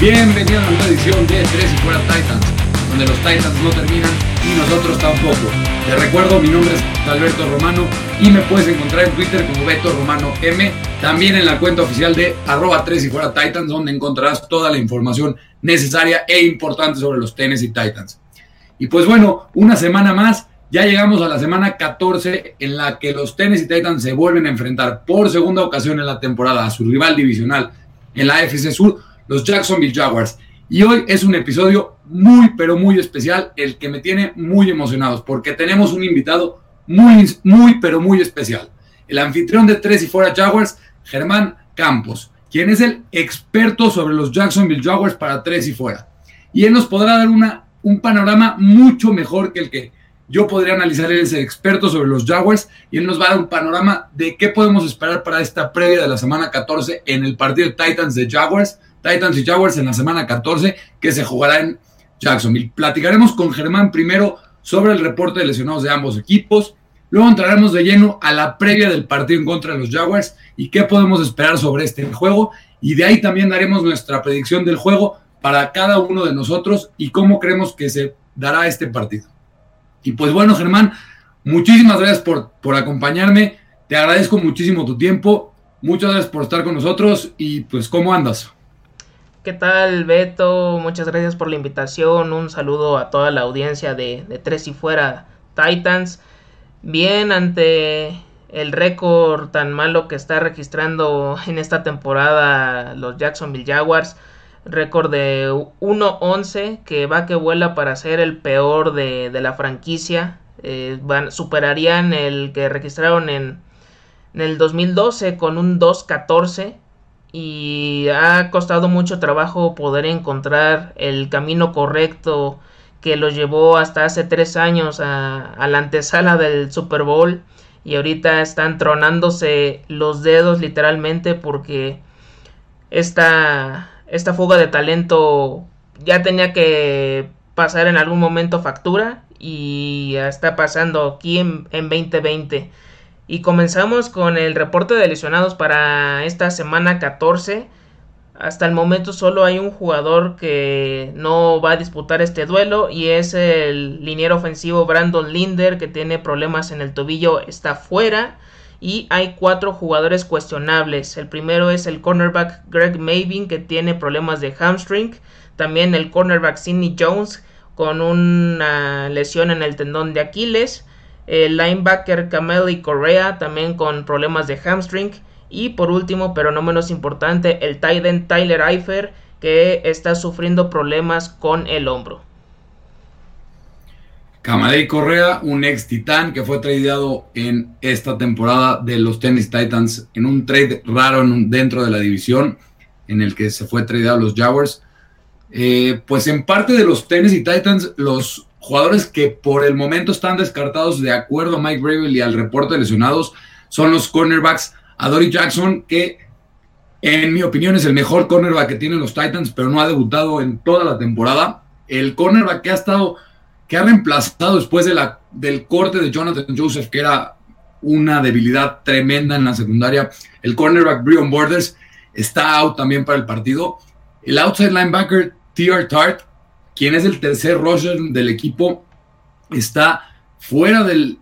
Bienvenidos a una edición de Tres y Fuera Titans, donde los Titans no terminan y nosotros tampoco. Te recuerdo, mi nombre es Alberto Romano y me puedes encontrar en Twitter como Beto Romano M, también en la cuenta oficial de arroba 3 y fuera Titans, donde encontrarás toda la información necesaria e importante sobre los Tennessee Titans. Y pues bueno, una semana más, ya llegamos a la semana 14 en la que los Tennessee Titans se vuelven a enfrentar por segunda ocasión en la temporada a su rival divisional en la AFC Sur los Jacksonville Jaguars. Y hoy es un episodio muy, pero muy especial, el que me tiene muy emocionado, porque tenemos un invitado muy, muy, pero muy especial. El anfitrión de Tres y Fuera Jaguars, Germán Campos, quien es el experto sobre los Jacksonville Jaguars para Tres y Fuera. Y él nos podrá dar una, un panorama mucho mejor que el que yo podría analizar. Él es el experto sobre los Jaguars y él nos va a dar un panorama de qué podemos esperar para esta previa de la semana 14 en el partido Titans de Jaguars Titans y Jaguars en la semana 14 que se jugará en Jacksonville. Platicaremos con Germán primero sobre el reporte de lesionados de ambos equipos. Luego entraremos de lleno a la previa del partido en contra de los Jaguars y qué podemos esperar sobre este juego. Y de ahí también daremos nuestra predicción del juego para cada uno de nosotros y cómo creemos que se dará este partido. Y pues bueno, Germán, muchísimas gracias por, por acompañarme. Te agradezco muchísimo tu tiempo. Muchas gracias por estar con nosotros y pues ¿cómo andas? ¿Qué tal, Beto? Muchas gracias por la invitación. Un saludo a toda la audiencia de, Tres y Fuera Titans. Bien, ante el récord tan malo que está registrando en esta temporada los Jacksonville Jaguars. Récord de 1-11 que va que vuela para ser el peor de, la franquicia. Eh, superarían el que registraron en, en el 2012 con un 2-14 y ha costado mucho trabajo poder encontrar el camino correcto que los llevó hasta hace tres años a, la antesala del Super Bowl y ahorita están tronándose los dedos literalmente porque esta, esta fuga de talento ya tenía que pasar en algún momento factura y está pasando aquí en, en 2020. Y comenzamos con el reporte de lesionados para esta semana 14. Hasta el momento solo hay un jugador que no va a disputar este duelo y es el liniero ofensivo Brandon Linder que tiene problemas en el tobillo, está fuera. Y hay cuatro jugadores cuestionables. El primero es el cornerback Greg Mavin que tiene problemas de hamstring. También el cornerback Sidney Jones con una lesión en el tendón de Aquiles el linebacker Cameli Correa también con problemas de hamstring y por último pero no menos importante el tight end Tyler Eifer que está sufriendo problemas con el hombro. Camalei Correa, un ex titán que fue tradeado en esta temporada de los Tennis Titans en un trade raro dentro de la división en el que se fue tradeado los Jaguars. Eh, pues en parte de los Tennessee Titans, los jugadores que por el momento están descartados de acuerdo a Mike Gravel y al reporte de lesionados son los cornerbacks. Dory Jackson, que en mi opinión es el mejor cornerback que tienen los Titans, pero no ha debutado en toda la temporada. El cornerback que ha estado, que ha reemplazado después de la, del corte de Jonathan Joseph, que era una debilidad tremenda en la secundaria. El cornerback Brion Borders está out también para el partido. El outside linebacker T.R. Tart quien es el tercer rusher del equipo, está fuera del,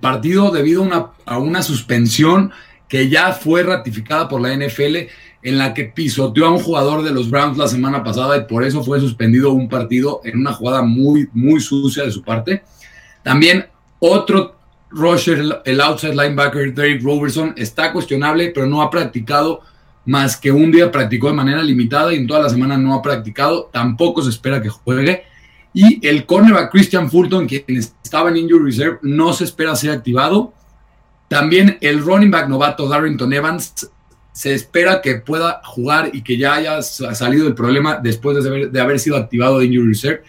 partido debido a una, a una, suspensión que ya fue ratificada por la NFL en la que pisoteó a un jugador de los Browns la semana pasada y por eso fue suspendido un partido en una jugada muy, muy sucia de su parte. También otro rusher, el outside linebacker Derek Robertson, está cuestionable, pero no ha practicado más que un día practicó de manera limitada y en toda la semana no ha practicado, tampoco se espera que juegue. Y el cornerback Christian Fulton, quien estaba en injury reserve, no se espera ser activado. También el running back novato Darrington Evans se espera que pueda jugar y que ya haya salido el problema después de haber, sido activado de injury reserve.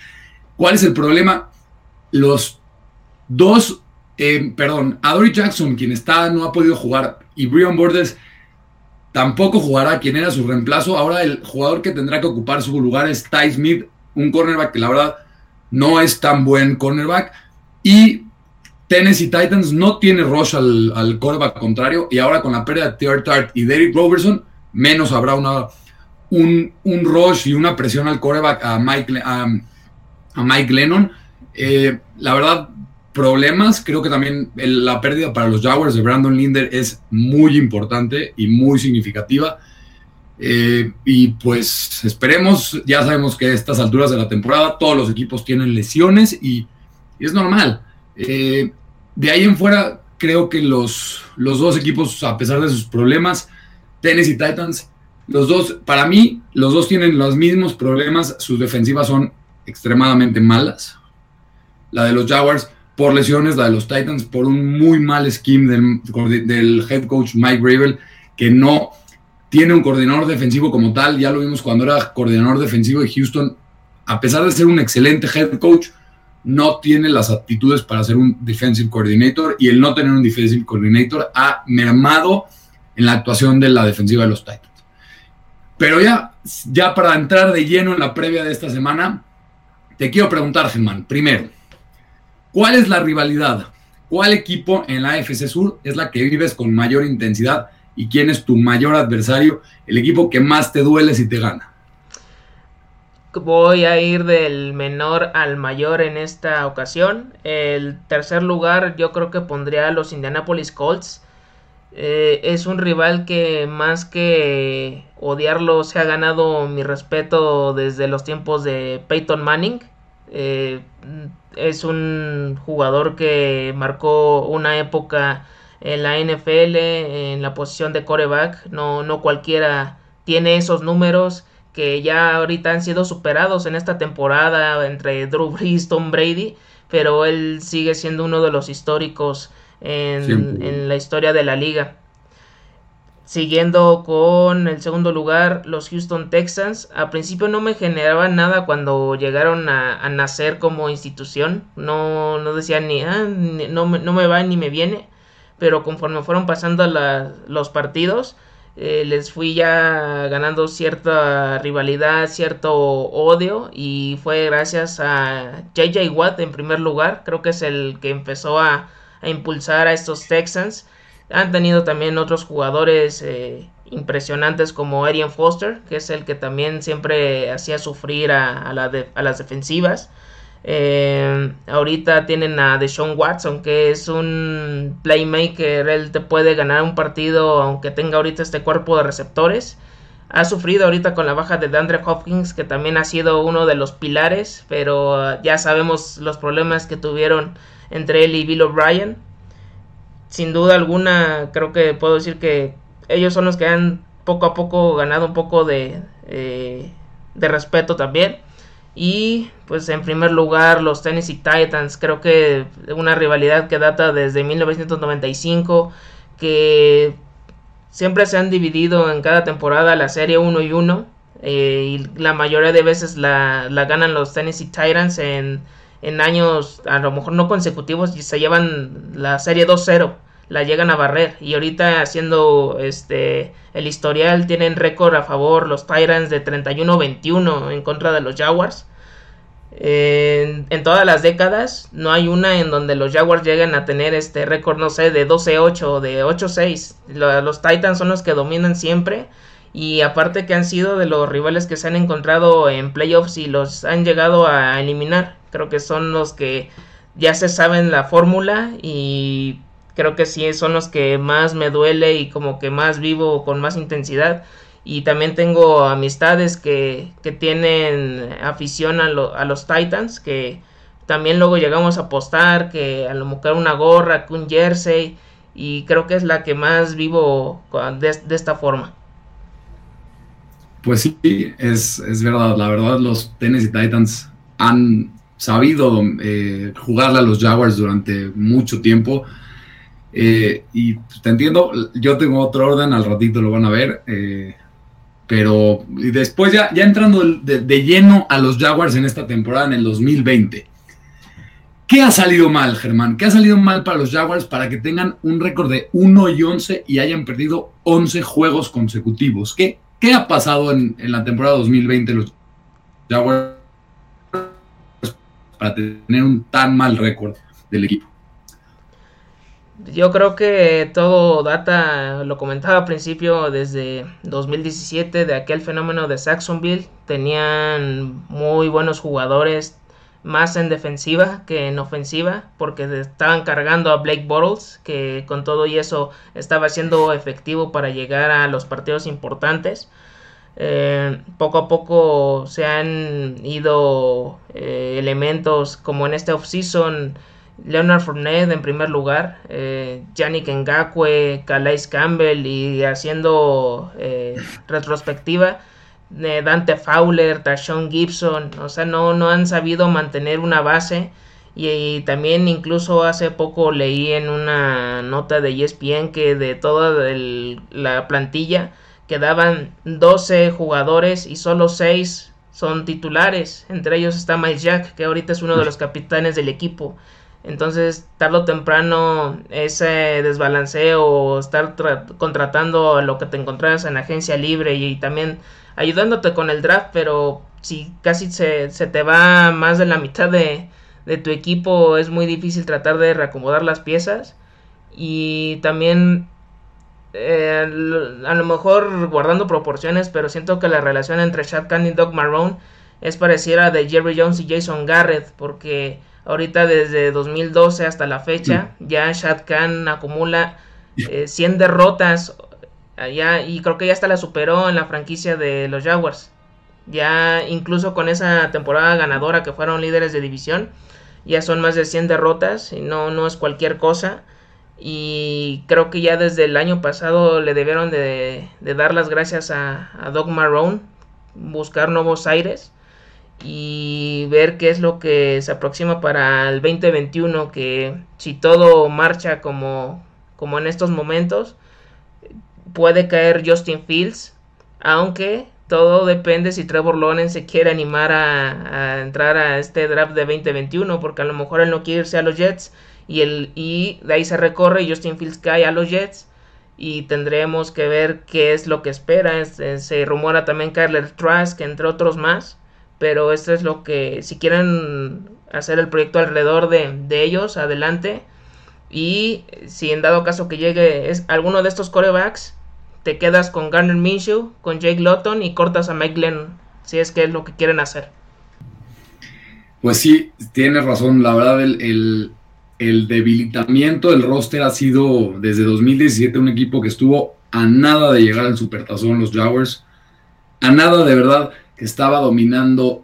¿Cuál es el problema? Los dos, eh, perdón, Adory Jackson, quien está, no ha podido jugar, y Brian Borders Tampoco jugará quien era su reemplazo. Ahora el jugador que tendrá que ocupar su lugar es Ty Smith, un cornerback que la verdad no es tan buen cornerback. Y Tennessee Titans no tiene rush al, cornerback contrario. Y ahora con la pérdida de T.R. Tart y Derek Robertson, menos habrá una, un, un rush y una presión al coreback a Mike, a, Mike Lennon. Eh, la verdad, problemas. Creo que también la pérdida para los Jaguars de Brandon Linder es muy importante y muy significativa. Eh, y pues esperemos, ya sabemos que a estas alturas de la temporada todos los equipos tienen lesiones y, es normal. Eh, de ahí en fuera, creo que los, los dos equipos, a pesar de sus problemas, Tennessee Titans, los dos, para mí, los dos tienen los mismos problemas. Sus defensivas son extremadamente malas. La de los Jaguars por lesiones, la de los Titans por un muy mal scheme del, head coach Mike Gravel, que no tiene un coordinador defensivo como tal. Ya lo vimos cuando era coordinador defensivo de Houston. A pesar de ser un excelente head coach, no tiene las aptitudes para ser un defensive coordinator y el no tener un defensive coordinator ha mermado en la actuación de la defensiva de los Titans. Pero ya, ya para entrar de lleno en la previa de esta semana, te quiero preguntar, Germán, primero, ¿cuál es la rivalidad? ¿Cuál equipo en la AFC Sur es la que vives con mayor intensidad y quién es tu mayor adversario, el equipo que más te duele si te gana? Voy a ir del menor al mayor en esta ocasión. El tercer lugar yo creo que pondría a los Indianapolis Colts. Eh, es un rival que más que odiarlo se ha ganado mi respeto desde los tiempos de Peyton Manning. Eh, es un jugador que marcó una época en la NFL en la posición de coreback. No, no cualquiera tiene esos números que ya ahorita han sido superados en esta temporada entre Drew Brees, Tom Brady, pero él sigue siendo uno de los históricos en, la historia de la liga. Siguiendo con el segundo lugar, los Houston Texans. A principio no me generaban nada cuando llegaron a, nacer como institución. No, no decían ni, ah, no, no, me va ni me viene. Pero conforme fueron pasando los partidos, eh, les fui ya ganando cierta rivalidad, cierto odio y fue gracias a JJ Watt en primer lugar, creo que es el que empezó a, impulsar a estos Texans. Han tenido también otros jugadores eh, impresionantes como Arian Foster, que es el que también siempre hacía sufrir a, las defensivas. Eh, ahorita tienen a Deshaun Watson, que es un playmaker. Él te puede ganar un partido aunque tenga ahorita este cuerpo de receptores. Ha sufrido ahorita con la baja de DeAndre Hopkins, que también ha sido uno de los pilares, pero uh, ya sabemos los problemas que tuvieron entre él y Bill O'Brien. Sin duda alguna, creo que puedo decir que ellos son los que han poco a poco ganado un poco de, eh, de respeto también. Y pues en primer lugar los Tennessee Titans, creo que una rivalidad que data desde 1995, que siempre se han dividido en cada temporada la serie 1 y 1. Eh, y la mayoría de veces la, ganan los Tennessee Titans en, en, años a lo mejor no consecutivos y se llevan la serie 2-0 la llegan a barrer y ahorita haciendo este el historial tienen récord a favor los Tyrants de 31-21 en contra de los Jaguars. En, todas las décadas no hay una en donde los Jaguars lleguen a tener este récord, no sé, de 12-8 o de 8-6. Los Titans son los que dominan siempre y aparte que han sido de los rivales que se han encontrado en playoffs y los han llegado a eliminar. Creo que son los que ya se saben la fórmula y creo que sí son los que más me duele y como que más vivo con más intensidad. Y también tengo amistades que, que tienen afición a, a, los Titans, que también luego llegamos a apostar, que a lo mejor una gorra, que un jersey, y creo que es la que más vivo de, de esta forma. Pues sí, es, es, verdad, la verdad los Tennessee Titans han sabido eh, jugarle a los Jaguars durante mucho tiempo eh, y te entiendo, yo tengo otro orden, al ratito lo van a ver. Eh, pero después ya, ya entrando de, lleno a los Jaguars en esta temporada, en el 2020. ¿Qué ha salido mal, Germán? ¿Qué ha salido mal para los Jaguars para que tengan un récord de 1 y 11 y hayan perdido 11 juegos consecutivos? ¿Qué, qué ha pasado en, en la temporada 2020 los Jaguars para tener un tan mal récord del equipo? Yo creo que todo data, lo comentaba al principio, desde 2017, de aquel fenómeno de Saxonville. Tenían muy buenos jugadores, más en defensiva que en ofensiva, porque estaban cargando a Blake Bottles, que con todo y eso estaba siendo efectivo para llegar a los partidos importantes. Eh, poco a poco se han ido eh, elementos como en este offseason Leonard Fournette en primer lugar, eh, Yannick Ngakwe, Calais Campbell y haciendo eh, retrospectiva de Dante Fowler, Tashon Gibson, o sea, no, no han sabido mantener una base y, también incluso hace poco leí en una nota de ESPN que de toda la plantilla quedaban 12 jugadores y solo 6 son titulares, entre ellos está Mike Jack, que ahorita es uno de los capitanes del equipo. Entonces, tarde o temprano, ese desbalanceo estar contratando lo que te encontrabas en agencia libre y, también ayudándote con el draft, pero si casi se, se te va más de la mitad de, de, tu equipo, es muy difícil tratar de reacomodar las piezas. Y también, eh, a lo mejor guardando proporciones, pero siento que la relación entre Shad Khan y Doug Marrone es pareciera de Jerry Jones y Jason Garrett, porque Ahorita desde 2012 hasta la fecha, mm. ya Shad Khan acumula 100 eh, derrotas allá y creo que ya hasta la superó en la franquicia de los Jaguars. Ya incluso con esa temporada ganadora que fueron líderes de división, ya son más de 100 derrotas y no, no es cualquier cosa. Y creo que ya desde el año pasado le debieron de, dar las gracias a, a Doug Marrone, buscar nuevos aires y ver qué es lo que se aproxima para el 2021, que si todo marcha como, como en estos momentos, puede caer Justin Fields, aunque todo depende si Trevor Lawrence se quiere animar a, entrar a este draft de 2021, porque a lo mejor él no quiere irse a los Jets y, el, y de ahí se recorre y Justin Fields cae a los Jets y tendremos que ver qué es lo que espera. Se, rumora también Kyler Trask, entre otros más pero esto es lo que, si quieren hacer el proyecto alrededor de, ellos, adelante. Y si en dado caso que llegue es, alguno de estos corebacks, te quedas con Garner Minshew, con Jake Lotton y cortas a Mike Glenn, si es que es lo que quieren hacer. Pues sí, tienes razón. La verdad, el, el debilitamiento del roster ha sido desde 2017 un equipo que estuvo a nada de llegar al supertazón, los Jaguars. A nada, de verdad que estaba dominando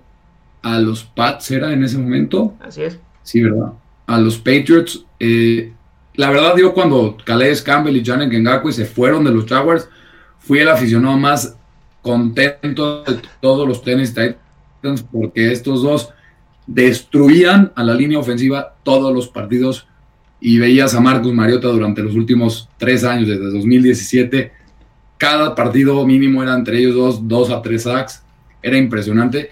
a los Pats, ¿era en ese momento? Así es. Sí, ¿verdad? A los Patriots. Eh, la verdad, yo cuando Calais Campbell y Janet Ngakwe se fueron de los Jaguars, fui el aficionado más contento de todos los tenis Titans porque estos dos destruían a la línea ofensiva todos los partidos y veías a Marcus Mariota durante los últimos tres años, desde 2017, cada partido mínimo era entre ellos dos, dos a tres sacks era impresionante.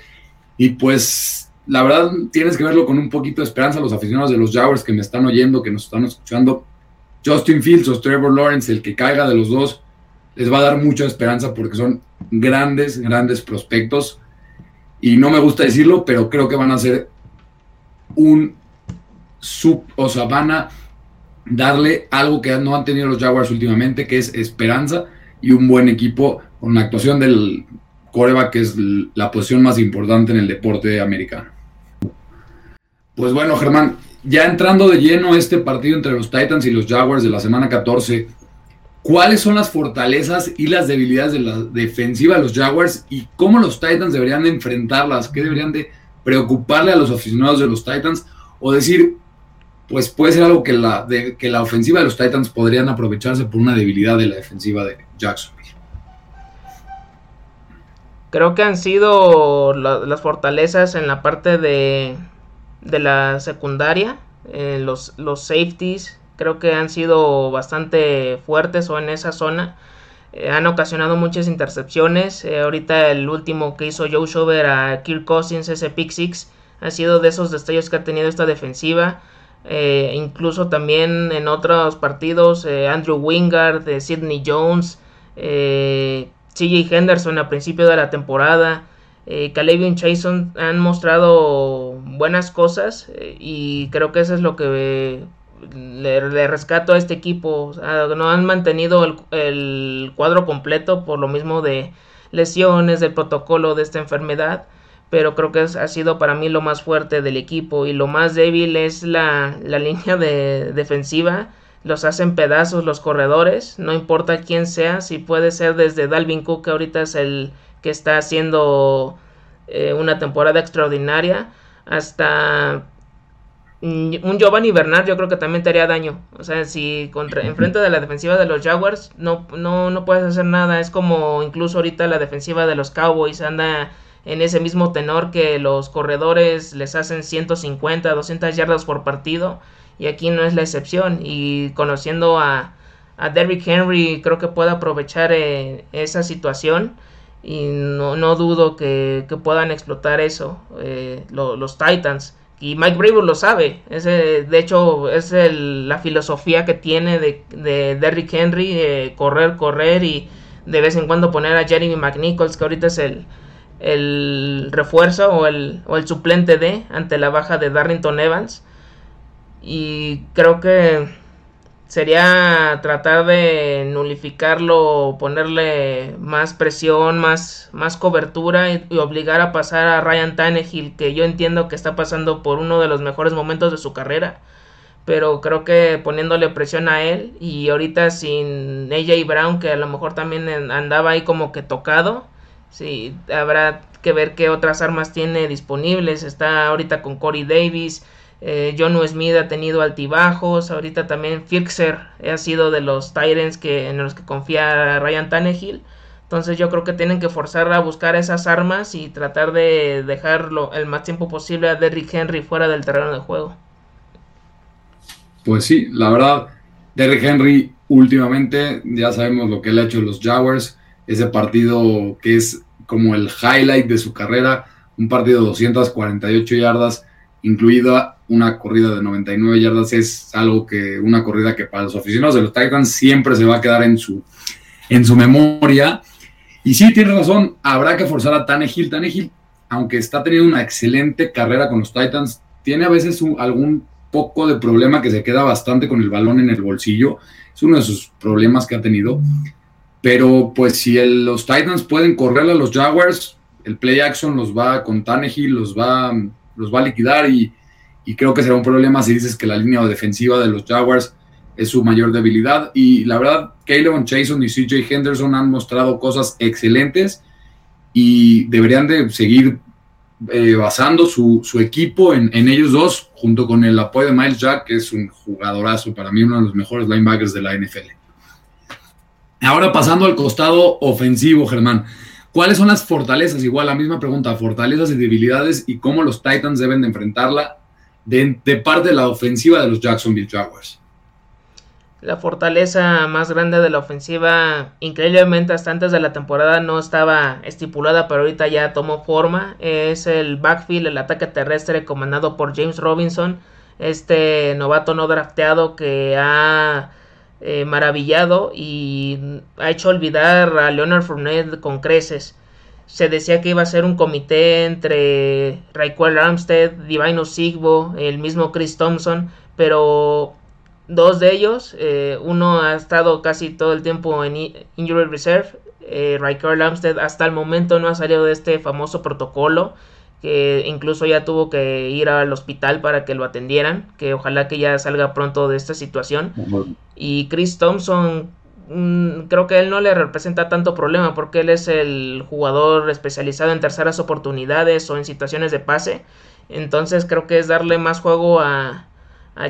Y pues la verdad tienes que verlo con un poquito de esperanza los aficionados de los Jaguars que me están oyendo, que nos están escuchando. Justin Fields o Trevor Lawrence, el que caiga de los dos, les va a dar mucha esperanza porque son grandes, grandes prospectos. Y no me gusta decirlo, pero creo que van a ser un sub, o sea, van a darle algo que no han tenido los Jaguars últimamente, que es esperanza y un buen equipo con la actuación del que es la posición más importante en el deporte americano. Pues bueno, Germán, ya entrando de lleno este partido entre los Titans y los Jaguars de la semana 14, ¿cuáles son las fortalezas y las debilidades de la defensiva de los Jaguars y cómo los Titans deberían de enfrentarlas? ¿Qué deberían de preocuparle a los aficionados de los Titans? O decir, pues puede ser algo que la, que la ofensiva de los Titans podrían aprovecharse por una debilidad de la defensiva de Jackson. Creo que han sido las fortalezas en la parte de, de la secundaria, eh, los, los safeties, creo que han sido bastante fuertes o en esa zona. Eh, han ocasionado muchas intercepciones. Eh, ahorita el último que hizo Joe Shover a Kirk Cousins, ese pick six, ha sido de esos destellos que ha tenido esta defensiva. incluso también en otros partidos, Andrew Wingard, Sidney Jones, CJ Henderson a principio de la temporada, eh, Caleb y han mostrado buenas cosas eh, y creo que eso es lo que le, rescato a este equipo. no han mantenido el, el, cuadro completo por lo mismo de lesiones, del protocolo de esta enfermedad. Pero creo que ha sido para mí lo más fuerte del equipo. Y lo más débil es la, la línea de defensiva. Los hacen pedazos los corredores. No importa quién sea. Si puede ser desde Dalvin Cook, que ahorita es el que está haciendo eh, una temporada extraordinaria. Hasta un Giovanni Bernard yo creo que también te haría daño. O sea, si contra, enfrente de la defensiva de los Jaguars no, no, no puedes hacer nada. Es como incluso ahorita la defensiva de los Cowboys anda en ese mismo tenor que los corredores les hacen 150, 200 yardas por partido. Y aquí no es la excepción. Y conociendo a, a Derrick Henry creo que puede aprovechar eh, esa situación. Y no, no dudo que, que, puedan explotar eso eh, los Titans. Y Mike Brable lo sabe. De hecho, es la filosofía que tiene de, de Derrick Henry, correr, correr y de vez en cuando poner a Jeremy McNichols, que ahorita es el, el refuerzo o el, o el suplente de ante la baja de Darrington Evans. Y creo que sería tratar de nulificarlo, ponerle más presión, más, más cobertura y, obligar a pasar a Ryan Tannehill, que yo entiendo que está pasando por uno de los mejores momentos de su carrera. Pero creo que poniéndole presión a él y ahorita sin AJ Brown, que a lo mejor también andaba ahí como que tocado, sí, habrá que ver qué otras armas tiene disponibles. Está ahorita con Corey Davis, eh, John Smith ha tenido altibajos. Ahorita también Fixer ha sido de los Tyrants que, en los que confía Ryan Tannehill. Entonces yo creo que tienen que forzar a buscar esas armas y tratar de dejarlo el más tiempo posible a Derrick Henry fuera del terreno de juego. Pues sí, la verdad, Derrick Henry últimamente ya sabemos lo que le ha hecho los Jaguars, ese partido que es como el highlight de su carrera, un partido de 248 yardas, incluida una corrida de 99 yardas es algo que, una corrida que para los aficionados de los Titans siempre se va a quedar en su, en su memoria. Y sí, tiene razón, habrá que forzar a Tannehill. Tannehill, aunque está teniendo una excelente carrera con los Titans, tiene a veces algún poco de problema que se queda bastante con el balón en el bolsillo. Es uno de sus problemas que ha tenido. Pero pues si los Titans pueden correr a los Jaguars, el play action los va con Tannehill, los va, los va a liquidar y y creo que será un problema si dices que la línea defensiva de los Jaguars es su mayor debilidad. Y la verdad, Caleb Chason y CJ Henderson han mostrado cosas excelentes y deberían de seguir eh, basando su, equipo en, ellos dos, junto con el apoyo de Miles Jack, que es un jugadorazo, para mí uno de los mejores linebackers de la NFL. Ahora pasando al costado ofensivo, Germán. ¿Cuáles son las fortalezas? Igual la misma pregunta, fortalezas y debilidades y cómo los Titans deben de enfrentarla de, parte de la ofensiva de los Jacksonville Jaguars. La fortaleza más grande de la ofensiva, increíblemente hasta antes de la temporada no estaba estipulada, pero ahorita ya tomó forma, es el backfield, el ataque terrestre comandado por James Robinson, este novato no drafteado que ha eh, maravillado y ha hecho olvidar a Leonard Fournette con creces se decía que iba a ser un comité entre Raquel Armstead, Divino Sigbo, el mismo Chris Thompson, pero dos de ellos, eh, uno ha estado casi todo el tiempo en Injury Reserve, eh, Raquel Armstead hasta el momento no ha salido de este famoso protocolo, que incluso ya tuvo que ir al hospital para que lo atendieran, que ojalá que ya salga pronto de esta situación. Y Chris Thompson creo que él no le representa tanto problema porque él es el jugador especializado en terceras oportunidades o en situaciones de pase. Entonces creo que es darle más juego a,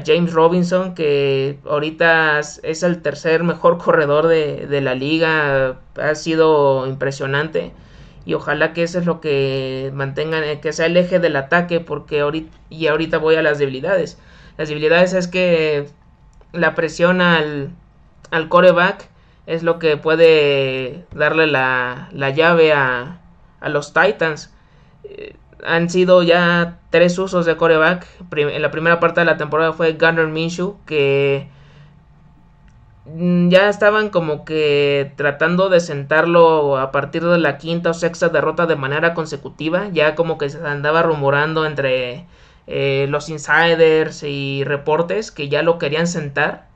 James Robinson, que ahorita es el tercer mejor corredor de, la liga. Ha sido impresionante. Y ojalá que eso es lo que mantengan, eh, que sea el eje del ataque, porque ahorita, y ahorita voy a las debilidades. Las debilidades es que la presión al, al coreback es lo que puede darle la, llave a, a, los Titans. Eh, han sido ya tres usos de coreback. En la primera parte de la temporada fue Gunnar Minshew, que mm, ya estaban como que tratando de sentarlo a partir de la quinta o sexta derrota de manera consecutiva. Ya como que se andaba rumorando entre eh, los insiders y reportes que ya lo querían sentar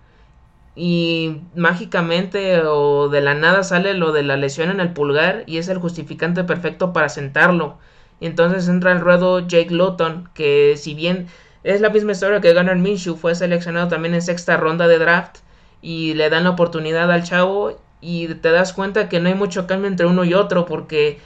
y mágicamente o de la nada sale lo de la lesión en el pulgar y es el justificante perfecto para sentarlo. Y entonces entra el ruedo Jake Luton, que si bien es la misma historia que Gunnar Minshew, fue seleccionado también en sexta ronda de draft y le dan la oportunidad al chavo y te das cuenta que no hay mucho cambio entre uno y otro porque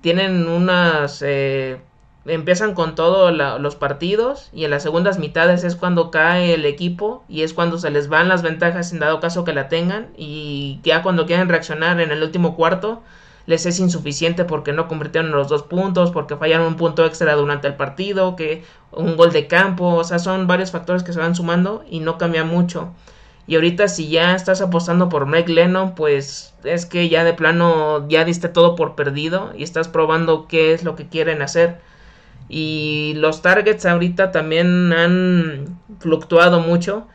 tienen unas eh, empiezan con todos los partidos y en las segundas mitades es cuando cae el equipo y es cuando se les van las ventajas en dado caso que la tengan y ya cuando quieren reaccionar en el último cuarto les es insuficiente porque no convirtieron los dos puntos, porque fallaron un punto extra durante el partido, que un gol de campo, o sea, son varios factores que se van sumando y no cambia mucho. Y ahorita si ya estás apostando por Mike Lennon, pues es que ya de plano ya diste todo por perdido y estás probando qué es lo que quieren hacer. Y los targets ahorita también han fluctuado mucho.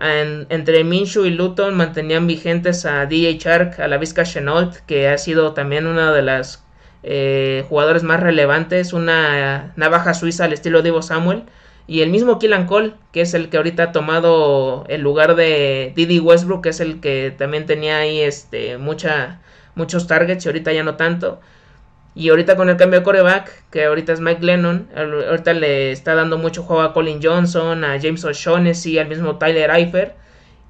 entre Minshew y Luton mantenían vigentes a DJ Shark, a la Vizca Chenault, que ha sido también una de las eh, jugadores más relevantes, una navaja suiza al estilo de Ivo Samuel. Y el mismo Killan Cole, que es el que ahorita ha tomado el lugar de Didi Westbrook, que es el que también tenía ahí este, mucha, muchos targets y ahorita ya no tanto. Y ahorita con el cambio de coreback, que ahorita es Mike Lennon, ahorita le está dando mucho juego a Colin Johnson, a James O'Shaughnessy, al mismo Tyler Eifert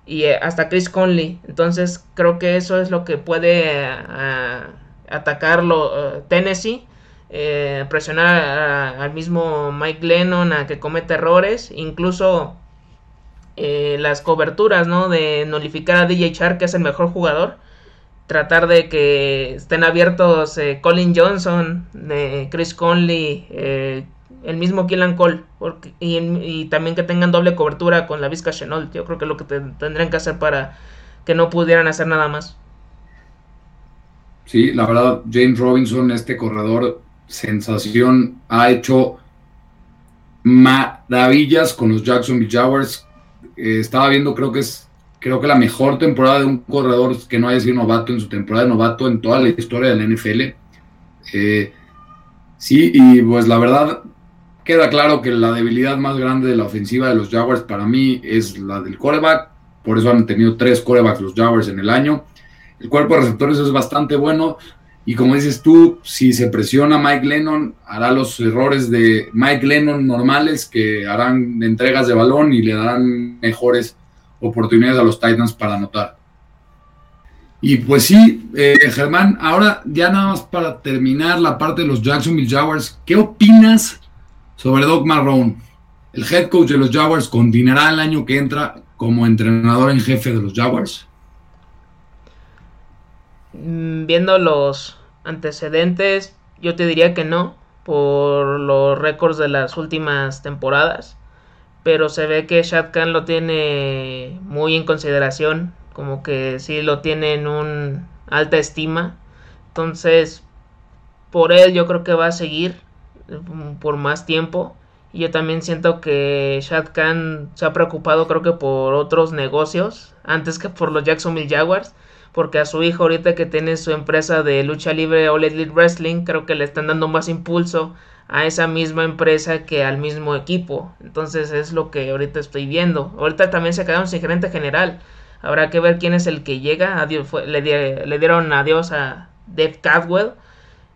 y eh, hasta Chris Conley. Entonces creo que eso es lo que puede eh, atacarlo eh, Tennessee. presionar al mismo Mike Lennon a que cometa errores, incluso las coberturas, ¿no? De nullificar a DJ Char, que es el mejor jugador tratar de que estén abiertos eh, Colin Johnson, Chris Conley, eh, el mismo Killan Cole, y, también que tengan doble cobertura con la Vizca Chenault. Yo creo que es lo que tendrían que hacer para que no pudieran hacer nada más. Sí, la verdad, James Robinson, este corredor, sensación, ha hecho maravillas con los Jacksonville Jaguars. Eh, estaba viendo, creo que es creo que la mejor temporada de un corredor que no haya sido novato en su temporada de novato en toda la historia del NFL. Eh, sí, y pues la verdad queda claro que la debilidad más grande de la ofensiva de los Jaguars para mí es la del coreback. Por eso han tenido tres corebacks los Jaguars en el año. El cuerpo de receptores es bastante bueno. Y como dices tú, si se presiona Mike Lennon, hará los errores de Mike Lennon normales que harán entregas de balón y le darán mejores oportunidades a los Titans para anotar. Y pues sí, eh, Germán, ahora ya nada más para terminar la parte de los Jacksonville Jaguars, ¿qué opinas sobre Doc Marrone? El head coach de los Jaguars continuará el año que entra como entrenador en jefe de los Jaguars. Mm, viendo los antecedentes, yo te diría que no, por los récords de las últimas temporadas pero se ve que Shad Khan lo tiene muy en consideración, como que sí lo tiene en un alta estima. Entonces, por él yo creo que va a seguir mm, por más tiempo. Y yo también siento que Shad Khan se ha preocupado creo que por otros negocios antes que por los Jacksonville Jaguars. Porque a su hijo ahorita que tiene su empresa de lucha libre All Elite Wrestling creo que le están dando más impulso a esa misma empresa que al mismo equipo. Entonces es lo que ahorita estoy viendo. Ahorita también se quedaron sin gerente general. Habrá que ver quién es el que llega. Adiós, le, le, dieron adiós a Dave Cadwell.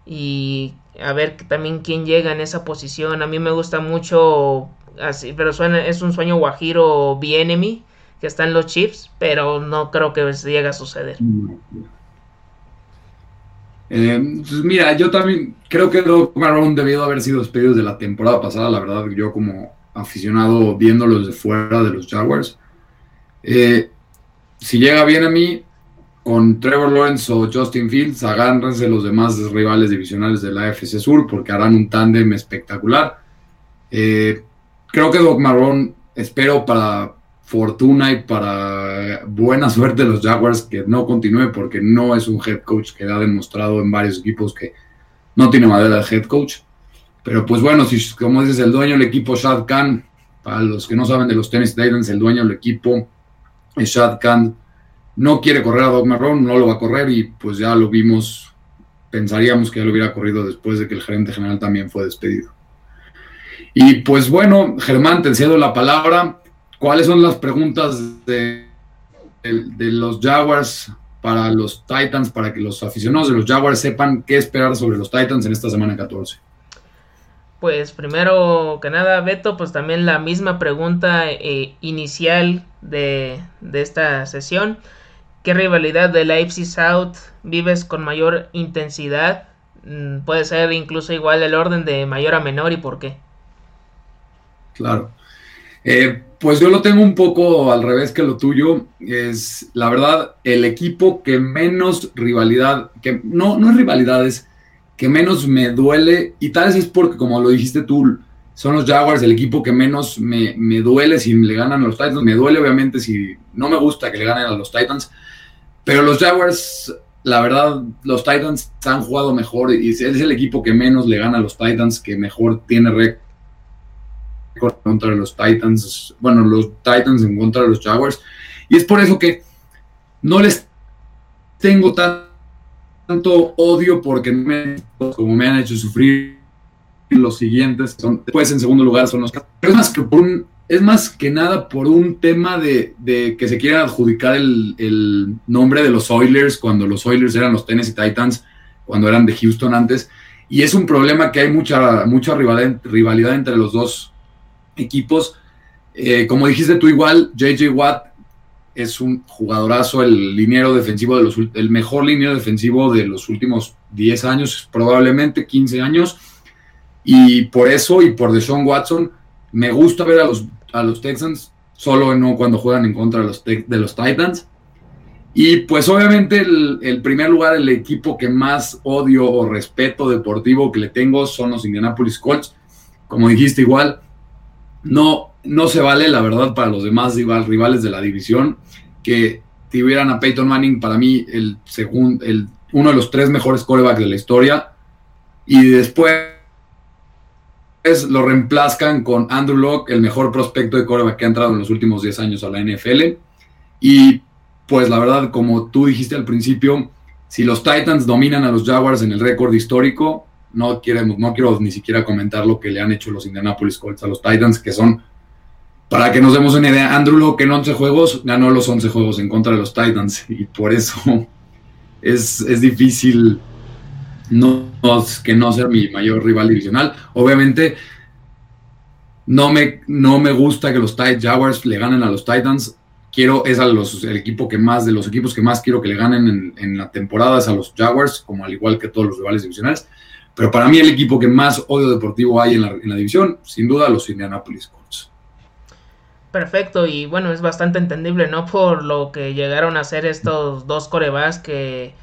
Y a ver también quién llega en esa posición. A mí me gusta mucho, así, pero suena, es un sueño guajiro enemy que está en los Chiefs, pero no creo que llegue a suceder. Eh, pues mira, yo también creo que Doc Marrone debió haber sido despedido de la temporada pasada, la verdad, yo como aficionado viéndolos de fuera de los Jaguars. Eh, si llega bien a mí, con Trevor Lawrence o Justin Fields, agárrense los demás rivales divisionales de la AFC Sur porque harán un tándem espectacular. Eh, creo que Doc Marrone, espero para fortuna y para buena suerte de los Jaguars que no continúe porque no es un head coach que ha demostrado en varios equipos que no tiene madera de head coach. Pero pues bueno, si como dices, el dueño del equipo Shad Khan, para los que no saben de los tenis Titans, el dueño del equipo Shad Khan, no quiere correr a Doug Marrone, no lo va a correr y pues ya lo vimos, pensaríamos que ya lo hubiera corrido después de que el gerente general también fue despedido. Y pues bueno, Germán, te cedo la palabra. ¿Cuáles son las preguntas de, de, los Jaguars para los Titans, para que los aficionados de los Jaguars sepan qué esperar sobre los Titans en esta semana 14? Pues primero que nada, Beto, pues también la misma pregunta eh, inicial de, de, esta sesión. ¿Qué rivalidad de la AFC South vives con mayor intensidad? Mm, puede ser incluso igual el orden de mayor a menor y por qué. Claro. Eh, pues yo lo tengo un poco al revés que lo tuyo. Es la verdad el equipo que menos rivalidad, que no, no es rivalidades, que menos me duele, y tal vez es porque, como lo dijiste tú, son los Jaguars el equipo que menos me, me duele si le ganan a los Titans. Me duele, obviamente, si no me gusta que le ganen a los Titans, pero los Jaguars, la verdad, los Titans han jugado mejor y es el equipo que menos le gana a los Titans, que mejor tiene récord contra los Titans, bueno, los Titans en contra de los Jaguars. Y es por eso que no les tengo tanto odio porque me, como me han hecho sufrir los siguientes, son, después en segundo lugar son los... Es más que, es más que nada por un tema de, que se quieren adjudicar el, el, nombre de los Oilers cuando los Oilers eran los Tennessee Titans, cuando eran de Houston antes. Y es un problema que hay mucha, mucha rivalidad, rivalidad entre los dos equipos. Eh, como dijiste tú igual, JJ Watt es un jugadorazo, el liniero defensivo de los el mejor liniero defensivo de los últimos 10 años, probablemente 15 años. Y por eso y por Deshaun Watson, me gusta ver a los, a los Texans, solo no cuando juegan en contra de los, de los Titans. Y pues obviamente el, el, primer lugar, el equipo que más odio o respeto deportivo que le tengo son los Indianapolis Colts. Como dijiste igual, no, no se vale, la verdad, para los demás rivales de la división que tuvieran a Peyton Manning, para mí, el segundo, el, uno de los tres mejores corebacks de la historia, y después lo reemplazcan con Andrew Locke, el mejor prospecto de coreback que ha entrado en los últimos 10 años a la NFL. Y pues la verdad, como tú dijiste al principio, si los Titans dominan a los Jaguars en el récord histórico, no, queremos, no quiero ni siquiera comentar lo que le han hecho los Indianapolis Colts a los Titans, que son, para que nos demos una idea, Andrew Locke en 11 juegos ganó los 11 juegos en contra de los Titans y por eso es, es difícil no, que no ser mi mayor rival divisional. Obviamente, no me, no me gusta que los Jaguars le ganen a los Titans. Quiero, es el equipo que más, de los equipos que más quiero que le ganen en, en la temporada, es a los Jaguars, como al igual que todos los rivales divisionales. Pero para mí el equipo que más odio deportivo hay en la, división, sin duda, los Indianapolis Colts. Perfecto, y bueno, es bastante entendible, ¿no? Por lo que llegaron a hacer estos dos corebacks que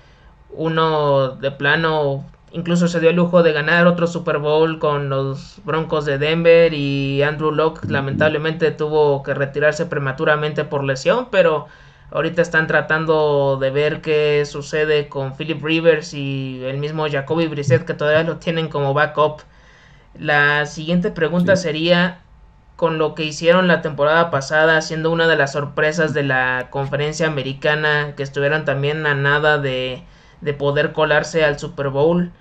uno de plano incluso se dio el lujo de ganar otro Super Bowl con los Broncos de Denver y Andrew Locke lamentablemente tuvo que retirarse prematuramente por lesión, pero Ahorita están tratando de ver qué sucede con Philip Rivers y el mismo Jacoby Brissett que todavía lo tienen como backup. La siguiente pregunta sería con lo que hicieron la temporada pasada, siendo una de las sorpresas de la conferencia americana, que estuvieron también a nada de, de poder colarse al Super Bowl.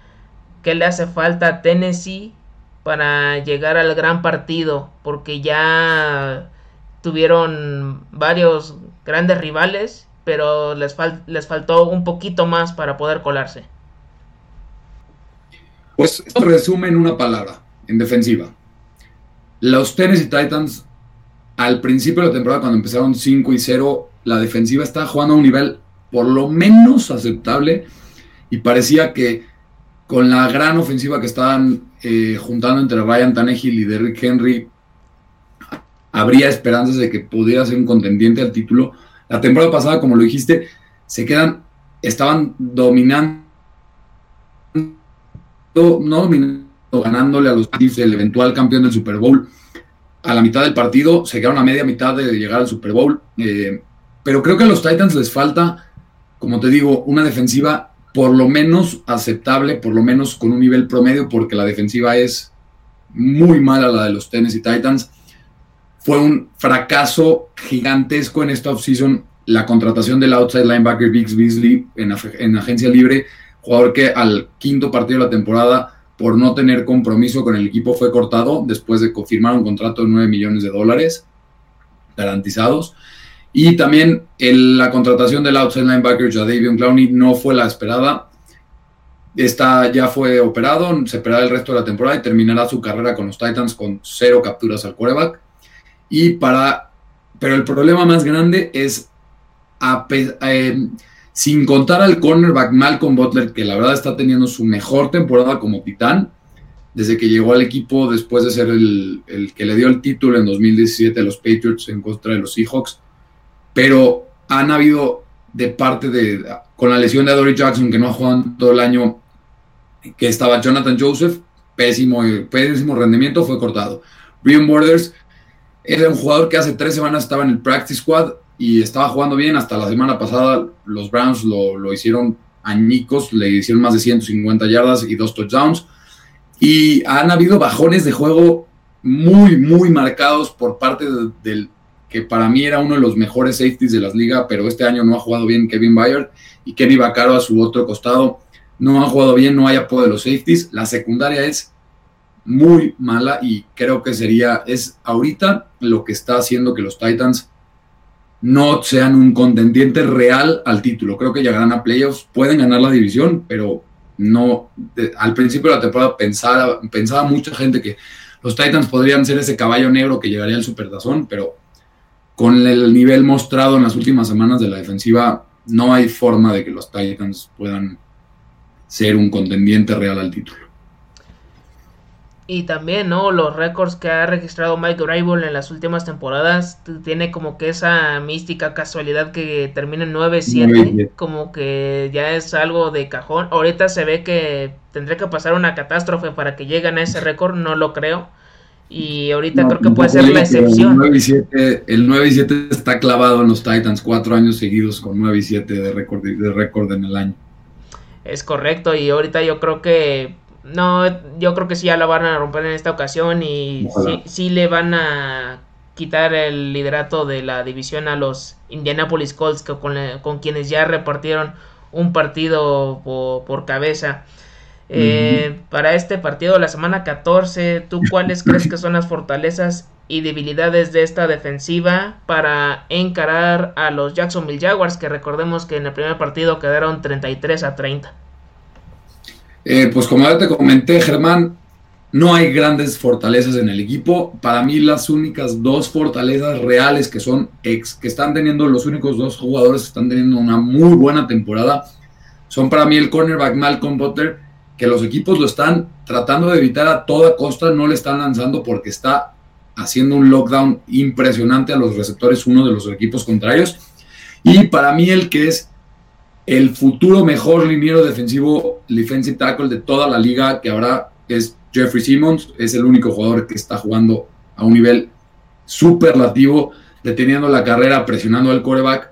¿Qué le hace falta a Tennessee para llegar al gran partido? Porque ya tuvieron varios grandes rivales, pero les, les faltó un poquito más para poder colarse. Pues esto resume en una palabra, en defensiva. Los Tennessee Titans, al principio de la temporada, cuando empezaron 5 y 0, la defensiva estaba jugando a un nivel por lo menos aceptable y parecía que con la gran ofensiva que estaban eh, juntando entre Ryan Tannehill y Derrick Henry, habría esperanzas de que pudiera ser un contendiente al título. La temporada pasada, como lo dijiste, se quedan, estaban dominando, no dominando, ganándole a los Chiefs, el eventual campeón del Super Bowl. A la mitad del partido, se quedaron a media mitad de llegar al Super Bowl. Eh, pero creo que a los Titans les falta, como te digo, una defensiva por lo menos aceptable, por lo menos con un nivel promedio, porque la defensiva es muy mala la de los Tennessee Titans fue un fracaso gigantesco en esta offseason la contratación del outside linebacker Biggs Beasley en, agencia libre, jugador que al quinto partido de la temporada por no tener compromiso con el equipo fue cortado después de confirmar un contrato de 9 millones de dólares garantizados. Y también la contratación del outside linebacker Jadavion Clowney no fue la esperada. Esta ya fue operado, se esperará el resto de la temporada y terminará su carrera con los Titans con cero capturas al quarterback. Y para, pero el problema más grande es, eh, sin contar al cornerback Malcolm Butler, que la verdad está teniendo su mejor temporada como titán, desde que llegó al equipo después de ser el, el que le dio el título en 2017 a los Patriots en contra de los Seahawks pero han habido de parte de, con la lesión de Dory Jackson, que no ha jugado todo el año, que estaba Jonathan Joseph, pésimo, pésimo rendimiento, fue cortado. Brian Borders era un jugador que hace tres semanas estaba en el practice squad y estaba jugando bien. Hasta la semana pasada los Browns lo, lo hicieron añicos, le hicieron más de 150 yardas y dos touchdowns. Y han habido bajones de juego muy, muy marcados por parte del, que para mí era uno de los mejores safeties de las ligas, pero este año no ha jugado bien Kevin Byard y Kenny Vaccaro a su otro costado no ha jugado bien, no hay apoyo de los safeties. La secundaria es muy mala y creo que sería, es ahorita lo que está haciendo que los Titans no sean un contendiente real al título. Creo que llegarán a playoffs, pueden ganar la división, pero no, al principio de la temporada pensaba, pensaba mucha gente que los Titans podrían ser ese caballo negro que llegaría al Supertazón, pero con el nivel mostrado en las últimas semanas de la defensiva, no hay forma de que los Titans puedan ser un contendiente real al título. Y también, ¿no? Los récords que ha registrado Mike Grable en las últimas temporadas tiene como que esa mística casualidad que termina en 9-7, como que ya es algo de cajón. Ahorita se ve que tendría que pasar una catástrofe para que lleguen a ese récord, no lo creo y ahorita creo que puede ser la excepción. El 9 y 7, está clavado en los Titans, cuatro años seguidos con 9 y 7 de récord de récord en el año. Es correcto, y ahorita yo creo que no, yo creo que sí ya la van a romper en esta ocasión y sí, le van a quitar el liderato de la división a los Indianapolis Colts que con, con quienes ya repartieron un partido por, por cabeza. Eh, para este partido de la semana 14, ¿tú cuáles crees que son las fortalezas y debilidades de esta defensiva para encarar a los Jacksonville Jaguars, que recordemos que en el primer partido quedaron 33 a 30? Eh, pues como ya te comenté, Germán, no hay grandes fortalezas en el equipo. Para mí las únicas dos fortalezas reales que son ex, que están teniendo los únicos dos jugadores que están teniendo una muy buena temporada, son para mí el cornerback Malcolm Butler que los equipos lo están tratando de evitar a toda costa, no le están lanzando porque está haciendo un lockdown impresionante a los receptores, uno de los equipos contrarios. Y para mí el que es el futuro mejor liniero defensivo, defensive tackle de toda la liga, que ahora es Jeffrey Simmons, es el único jugador que está jugando a un nivel superlativo, deteniendo la carrera, presionando al coreback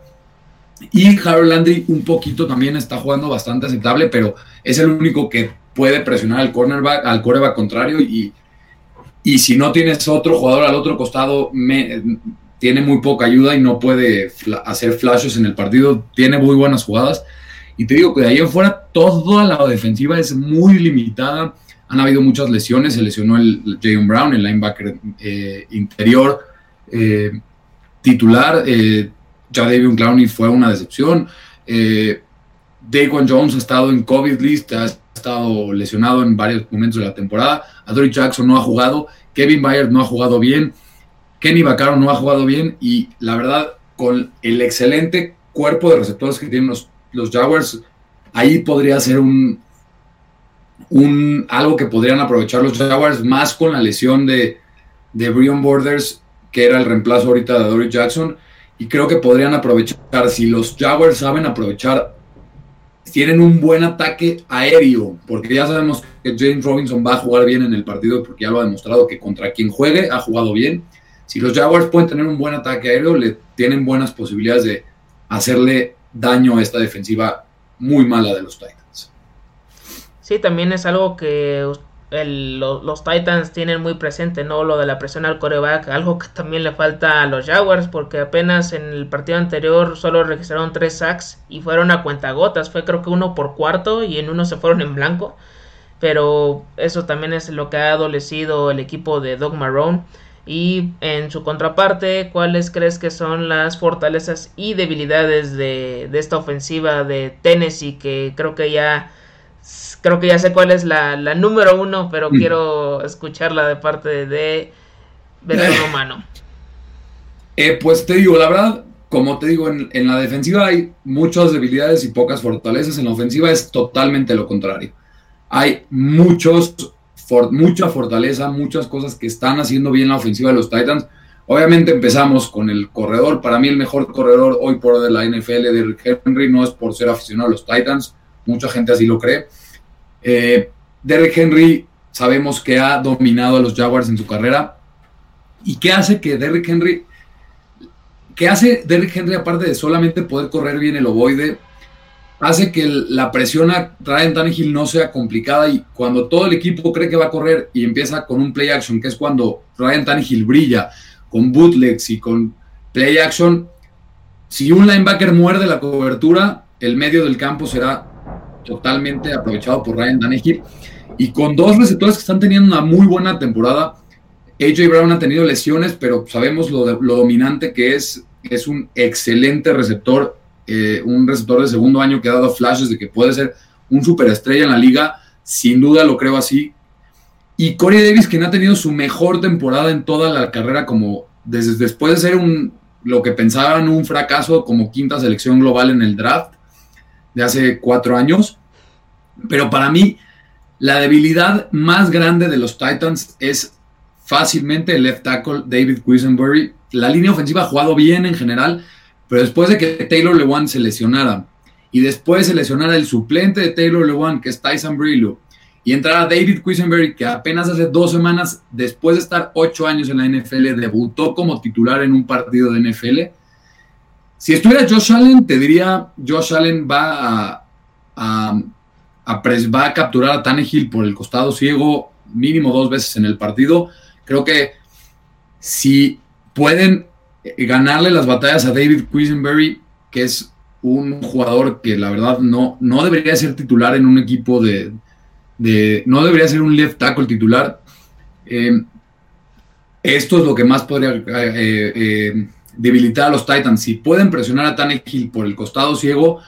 y Harold Landry un poquito también está jugando bastante aceptable, pero es el único que puede presionar al cornerback, al coreback contrario. Y, y si no tienes otro jugador al otro costado, tiene muy poca ayuda y no puede hacer flashes en el partido, tiene muy buenas jugadas. Y te digo que de ahí en fuera toda la defensiva es muy limitada. Han habido muchas lesiones, se lesionó el Jayon Brown, el linebacker eh, interior eh, titular. Eh, ya David Clowney fue una decepción. Eh, Daquan Jones ha estado en COVID list, ha estado lesionado en varios momentos de la temporada. Adoree Jackson no ha jugado. Kevin Byard no ha jugado bien. Kenny Vaccaro no ha jugado bien. Y la verdad, con el excelente cuerpo de receptores que tienen los, los Jaguars, ahí podría ser un, un, algo que podrían aprovechar los Jaguars, más con la lesión de, de Brian Borders, que era el reemplazo ahorita de Adoree Jackson y creo que podrían aprovechar, si los Jaguars saben aprovechar, tienen un buen ataque aéreo, porque ya sabemos que James Robinson va a jugar bien en el partido, porque ya lo ha demostrado que contra quien juegue ha jugado bien. Si los Jaguars pueden tener un buen ataque aéreo, le tienen buenas posibilidades de hacerle daño a esta defensiva muy mala de los Titans. Sí, también es algo que los Titans tienen muy presente, ¿no? Lo de la presión al coreback, algo que también le falta a los Jaguars, porque apenas en el partido anterior solo registraron tres sacks y fueron a cuentagotas, fue creo que uno por cuarto y en uno se fueron en blanco. pero eso también es lo que ha adolecido el equipo de Doug Marrone. Y en su contraparte, ¿cuáles crees que son las fortalezas y debilidades de, esta ofensiva de Tennessee? Que creo que ya creo que ya sé cuál es la, número uno, pero mm. quiero escucharla de parte de Beto Romano. Eh, pues te digo, la verdad, como te digo, en, en, la defensiva hay muchas debilidades y pocas fortalezas. En la ofensiva es totalmente lo contrario. Hay muchos mucha fortaleza, muchas cosas que están haciendo bien la ofensiva de los Titans. Obviamente empezamos con el corredor. Para mí el mejor corredor hoy por de la NFL, Derrick Henry, no es por ser aficionado a los Titans. Mucha gente así lo cree. Eh, Derrick Henry sabemos que ha dominado a los Jaguars en su carrera. ¿Y qué hace que Derrick Henry... ¿Qué hace Derrick Henry aparte de solamente poder correr bien el ovoide? Hace que la presión a Ryan Tannehill no sea complicada y cuando todo el equipo cree que va a correr y empieza con un play action, que es cuando Ryan Tannehill brilla con bootlegs y con play action, si un linebacker muerde la cobertura, el medio del campo será totalmente aprovechado por Ryan Tannehill. Y con dos receptores que están teniendo una muy buena temporada, AJ Brown ha tenido lesiones, pero sabemos lo, lo dominante que es. Es un excelente receptor eh, un receptor de segundo año que ha dado flashes de que puede ser un superestrella en la liga, sin duda lo creo así. Y Corey Davis, quien ha tenido su mejor temporada en toda la carrera, como desde después de ser un, lo que pensaban un fracaso como quinta selección global en el draft de hace cuatro años. Pero para mí, la debilidad más grande de los Titans es fácilmente el left tackle David Quisenberry. La línea ofensiva ha jugado bien en general, pero después de que Taylor Lewan se lesionara y después se lesionara el suplente de Taylor Lewan, que es Tyson Brillo, y entrara David Quisenberry, que apenas hace dos semanas, después de estar ocho años en la NFL, debutó como titular en un partido de NFL. Si estuviera Josh Allen, te diría, Josh Allen va a, a, va a capturar a Tannehill por el costado ciego mínimo dos veces en el partido. Creo que si pueden ganarle las batallas a David Quisenberry, que es un jugador que la verdad no, no debería ser titular en un equipo de, no debería ser un left tackle titular. Eh, esto es lo que más podría eh, debilitar a los Titans. Si pueden presionar a Tannehill por el costado ciego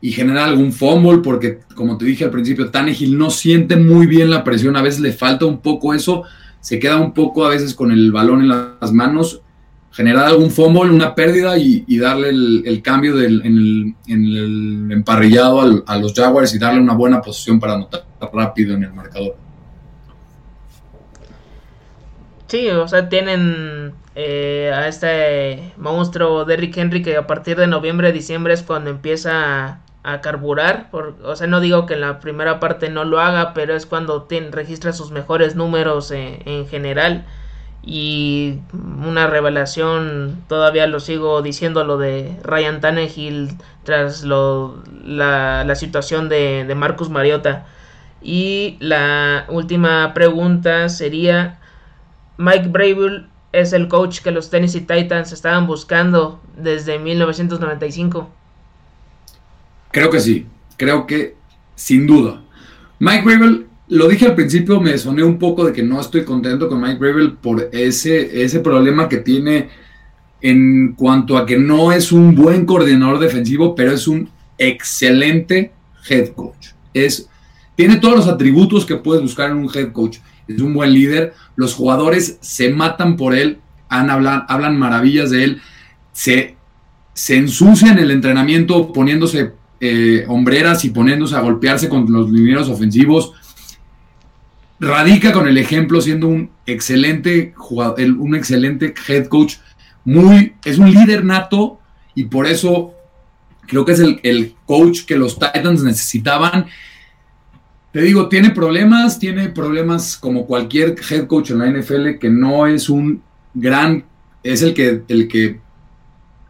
y generar algún fumble, porque como te dije al principio, Tannehill no siente muy bien la presión, a veces le falta un poco eso, se queda un poco a veces con el balón en las manos generar algún fumble, una pérdida y, darle el, cambio del, en, el, emparrillado a los Jaguars y darle una buena posición para anotar rápido en el marcador. Sí, o sea, tienen eh, a este monstruo Derrick Henry que a partir de noviembre, diciembre es cuando empieza a, carburar. o sea, no digo que en la primera parte no lo haga, pero es cuando registra sus mejores números en general y una revelación, todavía lo sigo diciendo lo de Ryan Tannehill tras lo, la, situación de, Marcus Mariota. Y la última pregunta sería, Mike Brable es el coach que los Tennessee Titans estaban buscando desde 1995. Creo que sí, creo que sin duda. Mike Brable lo dije al principio, me soné un poco de que no estoy contento con Mike Gravel por ese, ese problema que tiene en cuanto a que no es un buen coordinador defensivo, pero es un excelente head coach. Es, tiene todos los atributos que puedes buscar en un head coach. Es un buen líder, los jugadores se matan por él, han, hablan, hablan maravillas de él, se, se ensucian el entrenamiento poniéndose eh, hombreras y poniéndose a golpearse con los linieros ofensivos radica con el ejemplo siendo un excelente jugador, un excelente head coach, muy, es un líder nato y por eso creo que es el, coach que los Titans necesitaban. Te digo, tiene problemas, tiene problemas como cualquier head coach en la NFL que no es un gran, es el que, el que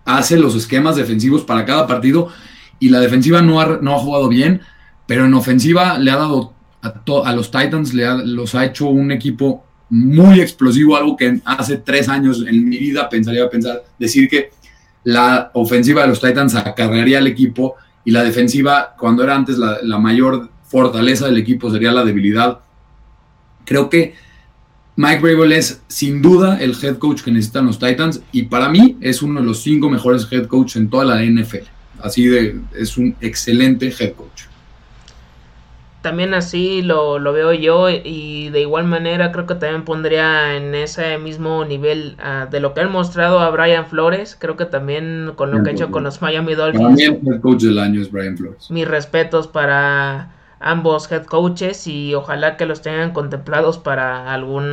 hace los esquemas defensivos para cada partido y la defensiva no ha, no ha jugado bien, pero en ofensiva le ha dado a, los Titans le los ha hecho un equipo muy explosivo, algo que hace tres años en mi vida pensaría pensar, decir que la ofensiva de los Titans acarrearía al equipo y la defensiva, cuando era antes la, mayor fortaleza del equipo, sería la debilidad. Creo que Mike Rabel es sin duda el head coach que necesitan los Titans y para mí es uno de los cinco mejores head coaches en toda la NFL. Así de, es un excelente head coach. También así lo, veo yo y de igual manera creo que también pondría en ese mismo nivel ah, de lo que han mostrado a Brian Flores. Creo que también con lo que ha hecho con los Miami Dolphins. También el coach del año es Brian Flores. Mis respetos para ambos head coaches y ojalá que los tengan contemplados para algún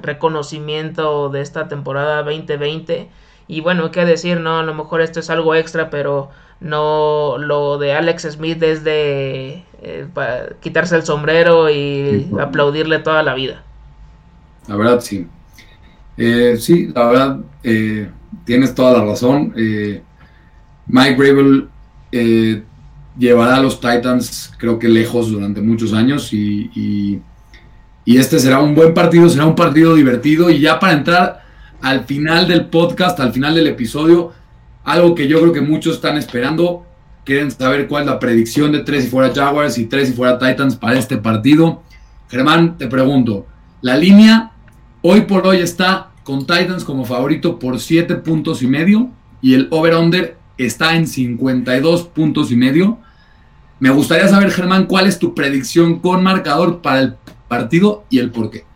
reconocimiento de esta temporada 2020. Y bueno, qué decir, ¿no? A lo mejor esto es algo extra, pero no lo de Alex Smith es de eh, quitarse el sombrero y aplaudirle toda la vida. La verdad, sí. Eh, sí, la verdad, eh, tienes toda la razón. Mike Gravel llevará a los Titans, creo que lejos durante muchos años y, y, este será un buen partido, será un partido divertido y ya para entrar al final del podcast, al final del episodio, algo que yo creo que muchos están esperando, quieren saber cuál es la predicción de tres y fuera Jaguars y tres y fuera Titans para este partido. Germán, te pregunto, la línea hoy por hoy está con Titans como favorito por 7 puntos y medio y el over-under está en 52 puntos y medio. Me gustaría saber, Germán, cuál es tu predicción con marcador para el partido y el por qué.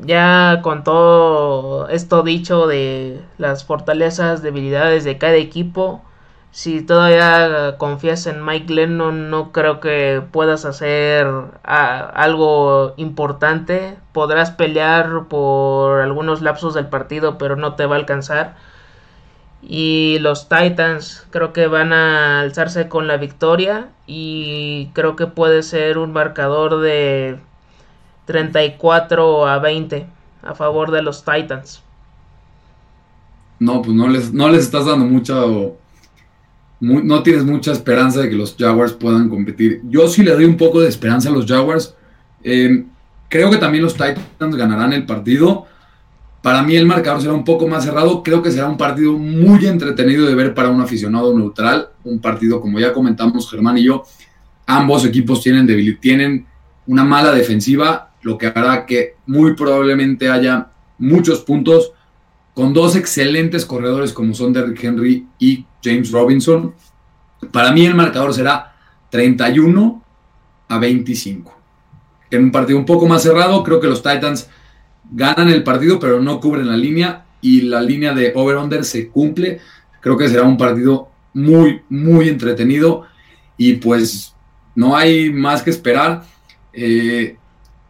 Ya con todo esto dicho de las fortalezas, debilidades de cada equipo, si todavía confías en Mike Lennon, no creo que puedas hacer algo importante. Podrás pelear por algunos lapsos del partido, pero no te va a alcanzar. Y los Titans creo que van a alzarse con la victoria y creo que puede ser un marcador de 34 a 20 a favor de los Titans. No, pues no les, no les estás dando mucha... no tienes mucha esperanza de que los Jaguars puedan competir. Yo sí le doy un poco de esperanza a los Jaguars. Eh, creo que también los Titans ganarán el partido para mí el marcador será un poco más cerrado. Creo que será un partido muy entretenido de ver para un aficionado neutral. Un partido, como ya comentamos Germán y yo, ambos equipos tienen, tienen una mala defensiva, lo que hará que muy probablemente haya muchos puntos con dos excelentes corredores como son Derrick Henry y James Robinson. Para mí el marcador será 31 a 25. En un partido un poco más cerrado, creo que los Titans ganan el partido, pero no cubren la línea y la línea de over-under se cumple. Creo que será un partido muy, muy entretenido y pues no hay más que esperar. Eh,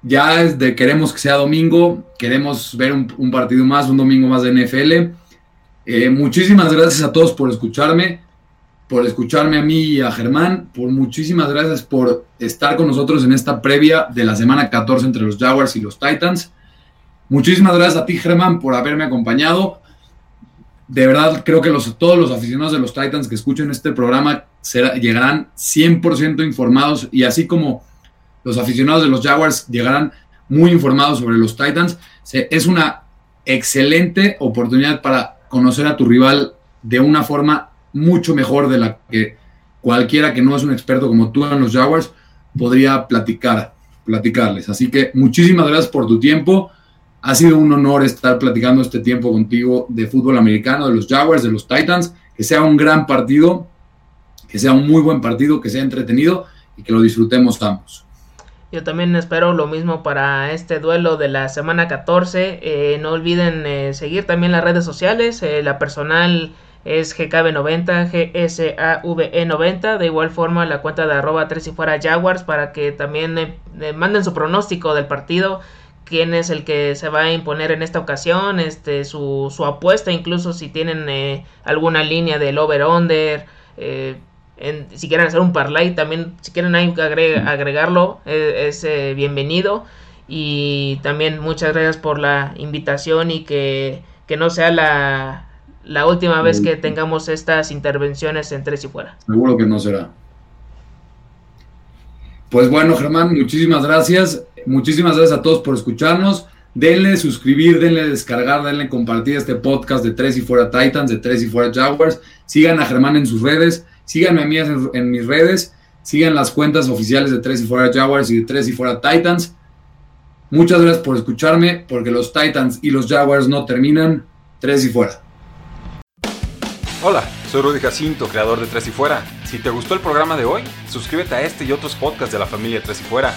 ya es de queremos que sea domingo, queremos ver un, partido más, un domingo más de NFL. Eh, muchísimas gracias a todos por escucharme, por escucharme a mí y a Germán, por muchísimas gracias por estar con nosotros en esta previa de la semana 14 entre los Jaguars y los Titans. Muchísimas gracias a ti, Germán, por haberme acompañado. De verdad, creo que los, todos los aficionados de los Titans que escuchen este programa llegarán 100% informados y así como los aficionados de los Jaguars llegarán muy informados sobre los Titans. es una excelente oportunidad para conocer a tu rival de una forma mucho mejor de la que cualquiera que no es un experto como tú en los Jaguars podría platicar, platicarles. Así que muchísimas gracias por tu tiempo. Ha sido un honor estar platicando este tiempo contigo de fútbol americano, de los Jaguars, de los Titans. Que sea un gran partido, que sea un muy buen partido, que sea entretenido y que lo disfrutemos ambos. Yo también espero lo mismo para este duelo de la semana 14. Eh, no olviden eh, seguir también las redes sociales. Eh, la personal es GKB90, GSAVE90. De igual forma la cuenta de arroba 3 y fuera Jaguars para que también manden su pronóstico del partido quién es el que se va a imponer en esta ocasión, este, su, apuesta, incluso si tienen alguna línea del over-under, si quieren hacer un parlay, también si quieren agregarlo, eh, es bienvenido. Y también muchas gracias por la invitación y que, que no sea la, la última vez que tengamos estas intervenciones en tres y fuera. Seguro que no será. Pues bueno, Germán, muchísimas gracias. Muchísimas gracias a todos por escucharnos. Denle suscribir, denle descargar, denle compartir este podcast de Tres y Fuera Titans, de Tres y Fuera Jaguars. Sigan a Germán en sus redes, síganme a mí en, mis redes. Sigan las cuentas oficiales de Tres y Fuera Jaguars y de Tres y Fuera Titans. Muchas gracias por escucharme, porque los Titans y los Jaguars no terminan. Tres y Fuera. Hola, soy Rudy Jacinto, creador de Tres y Fuera. Si te gustó el programa de hoy, suscríbete a este y otros podcasts de la familia Tres y Fuera.